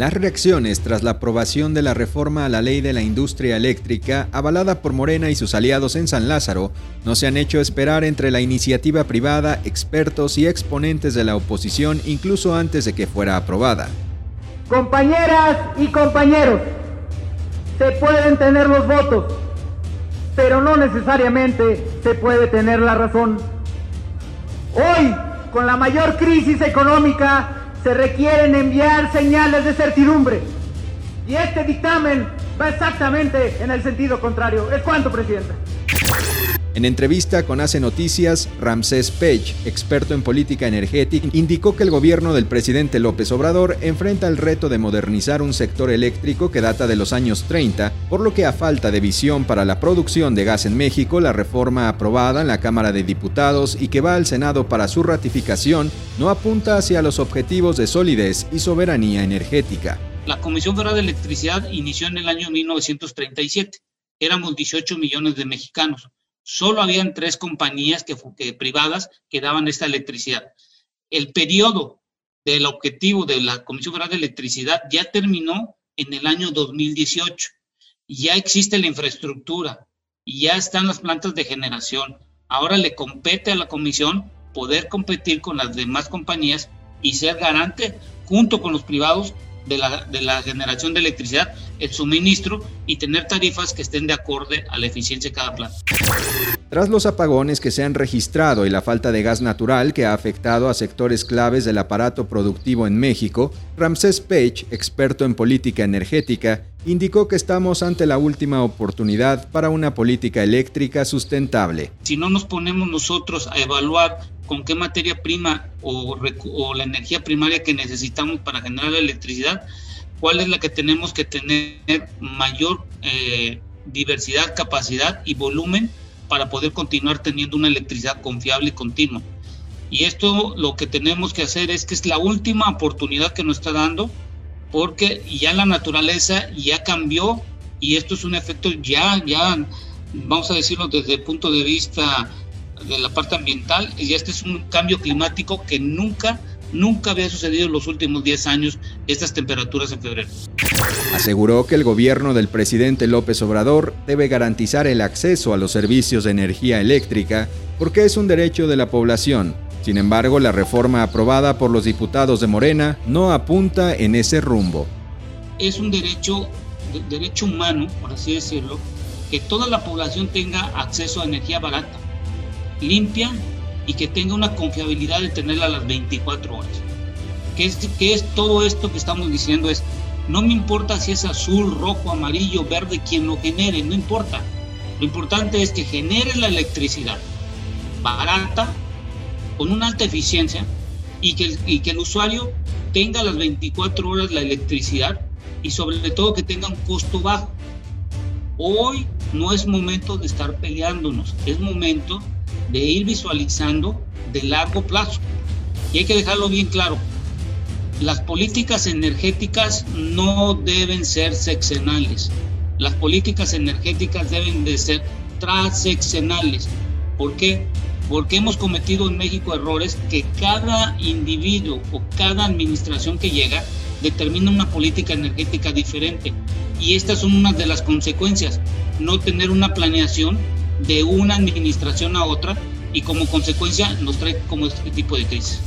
Las reacciones tras la aprobación de la reforma a la ley de la industria eléctrica, avalada por Morena y sus aliados en San Lázaro, no se han hecho esperar entre la iniciativa privada, expertos y exponentes de la oposición incluso antes de que fuera aprobada. Compañeras y compañeros, se pueden tener los votos, pero no necesariamente se puede tener la razón. Hoy, con la mayor crisis económica se requieren enviar señales de certidumbre. Y este dictamen va exactamente en el sentido contrario. ¿Es cuánto, Presidenta? En entrevista con Hace Noticias, Ramsés Page, experto en política energética, indicó que el gobierno del presidente López Obrador enfrenta el reto de modernizar un sector eléctrico que data de los años 30, por lo que a falta de visión para la producción de gas en México, la reforma aprobada en la Cámara de Diputados y que va al Senado para su ratificación no apunta hacia los objetivos de solidez y soberanía energética. La Comisión Federal de Electricidad inició en el año 1937. Éramos 18 millones de mexicanos solo habían tres compañías que, privadas que daban esta electricidad. El periodo del objetivo de la Comisión Federal de Electricidad ya terminó en el año 2018. Ya existe la infraestructura y ya están las plantas de generación. Ahora le compete a la Comisión poder competir con las demás compañías y ser garante junto con los privados de la, de la generación de electricidad, el suministro y tener tarifas que estén de acorde a la eficiencia de cada planta. Tras los apagones que se han registrado y la falta de gas natural que ha afectado a sectores claves del aparato productivo en México, Ramsés Page, experto en política energética, indicó que estamos ante la última oportunidad para una política eléctrica sustentable. Si no nos ponemos nosotros a evaluar con qué materia prima o, la energía primaria que necesitamos para generar la electricidad, cuál es la que tenemos que tener mayor eh, diversidad, capacidad y volumen para poder continuar teniendo una electricidad confiable y continua. Y esto lo que tenemos que hacer es que es la última oportunidad que nos está dando porque ya la naturaleza ya cambió y esto es un efecto ya, ya, vamos a decirlo desde el punto de vista de la parte ambiental, y este es un cambio climático que nunca, nunca había sucedido en los últimos 10 años, estas temperaturas en febrero. Aseguró que el gobierno del presidente López Obrador debe garantizar el acceso a los servicios de energía eléctrica porque es un derecho de la población sin embargo, la reforma aprobada por los diputados de Morena no apunta en ese rumbo. Es un derecho, derecho humano, por así decirlo, que toda la población tenga acceso a energía barata, limpia y que tenga una confiabilidad de tenerla a las 24 horas. ¿Qué es, es todo esto que estamos diciendo? Es, no me importa si es azul, rojo, amarillo, verde, quien lo genere, no importa. Lo importante es que genere la electricidad barata, con una alta eficiencia y que, el, que el usuario tenga las 24 horas la electricidad y sobre todo que tenga un costo bajo. Hoy no es momento de estar peleándonos, es momento de ir visualizando de largo plazo. Y hay que dejarlo bien claro, las políticas energéticas no deben ser sexenales, las políticas energéticas deben de ser transeccionales. ¿Por qué? porque hemos cometido en México errores que cada individuo o cada administración que llega determina una política energética diferente. Y estas son unas de las consecuencias, no tener una planeación de una administración a otra y como consecuencia nos trae como este tipo de crisis.